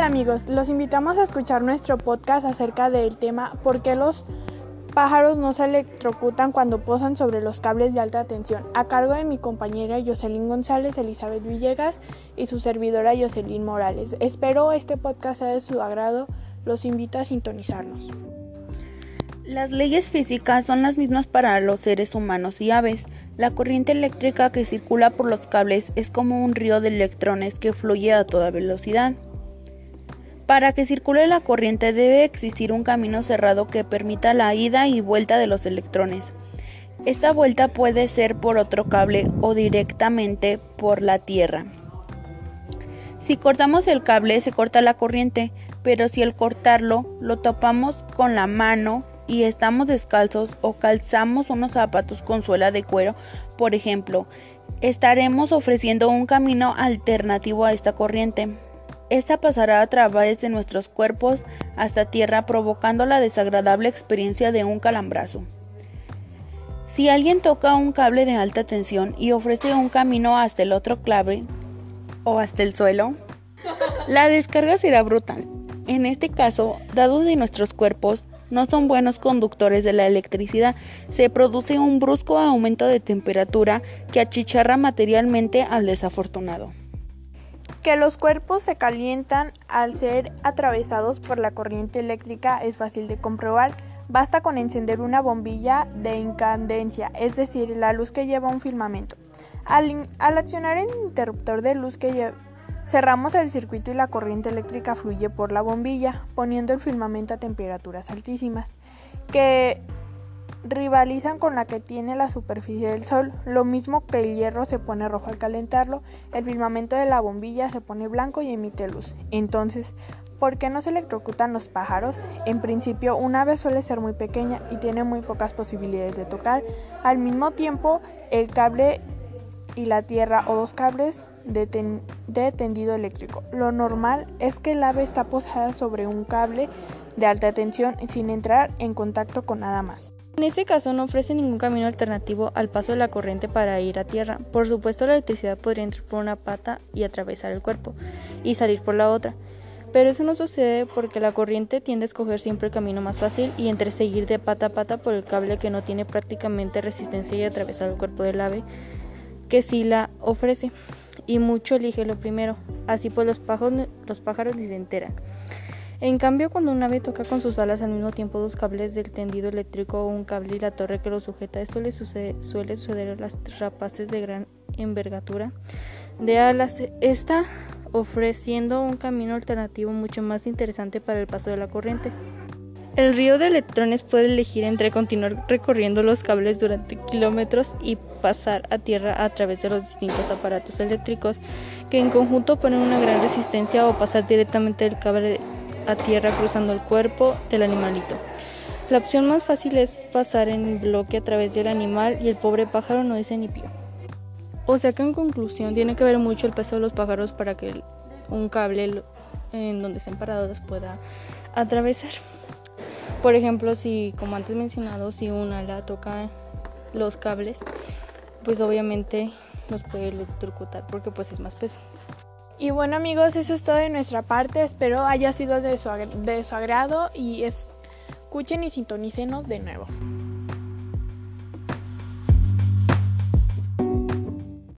Hola amigos, los invitamos a escuchar nuestro podcast acerca del tema ¿Por qué los pájaros no se electrocutan cuando posan sobre los cables de alta tensión? A cargo de mi compañera Jocelyn González, Elizabeth Villegas y su servidora Jocelyn Morales. Espero este podcast sea de su agrado. Los invito a sintonizarnos. Las leyes físicas son las mismas para los seres humanos y aves. La corriente eléctrica que circula por los cables es como un río de electrones que fluye a toda velocidad. Para que circule la corriente debe existir un camino cerrado que permita la ida y vuelta de los electrones. Esta vuelta puede ser por otro cable o directamente por la Tierra. Si cortamos el cable se corta la corriente, pero si al cortarlo lo topamos con la mano y estamos descalzos o calzamos unos zapatos con suela de cuero, por ejemplo, estaremos ofreciendo un camino alternativo a esta corriente. Esta pasará a través de nuestros cuerpos hasta tierra provocando la desagradable experiencia de un calambrazo. Si alguien toca un cable de alta tensión y ofrece un camino hasta el otro clave o hasta el suelo, la descarga será brutal. En este caso, dado de nuestros cuerpos no son buenos conductores de la electricidad, se produce un brusco aumento de temperatura que achicharra materialmente al desafortunado. Que los cuerpos se calientan al ser atravesados por la corriente eléctrica es fácil de comprobar. Basta con encender una bombilla de incandescencia, es decir, la luz que lleva un filamento. Al, accionar el interruptor de luz que cerramos el circuito y la corriente eléctrica fluye por la bombilla, poniendo el filamento a temperaturas altísimas, que rivalizan con la que tiene la superficie del Sol. Lo mismo que el hierro se pone rojo al calentarlo, el filamento de la bombilla se pone blanco y emite luz. Entonces, ¿por qué no se electrocutan los pájaros? En principio, un ave suele ser muy pequeña y tiene muy pocas posibilidades de tocar. Al mismo tiempo, el cable y la tierra o dos cables de, de tendido eléctrico. Lo normal es que el ave está posada sobre un cable de alta tensión sin entrar en contacto con nada más. En este caso no ofrece ningún camino alternativo al paso de la corriente para ir a tierra. Por supuesto la electricidad podría entrar por una pata y atravesar el cuerpo y salir por la otra. Pero eso no sucede porque la corriente tiende a escoger siempre el camino más fácil y entre seguir de pata a pata por el cable que no tiene prácticamente resistencia y atravesar el cuerpo del ave que sí la ofrece. Y mucho elige lo primero. Así pues los pájaros, los pájaros ni se enteran. En cambio, cuando un ave toca con sus alas al mismo tiempo dos cables del tendido eléctrico o un cable y la torre que lo sujeta, esto suele suceder a las rapaces de gran envergadura de alas. Esta ofreciendo un camino alternativo mucho más interesante para el paso de la corriente. El río de electrones puede elegir entre continuar recorriendo los cables durante kilómetros y pasar a tierra a través de los distintos aparatos eléctricos que en conjunto ponen una gran resistencia o pasar directamente del cable a tierra cruzando el cuerpo del animalito. La opción más fácil es pasar en bloque a través del animal y el pobre pájaro no dice ni pío. O sea que en conclusión tiene que ver mucho el peso de los pájaros para que un cable en donde estén parados los pueda atravesar. Por ejemplo, si como antes mencionado, si una ala toca los cables, pues obviamente nos puede electrocutar porque pues es más peso. Y bueno amigos, eso es todo de nuestra parte. Espero haya sido de su, de su agrado y escuchen y sintonícenos de nuevo.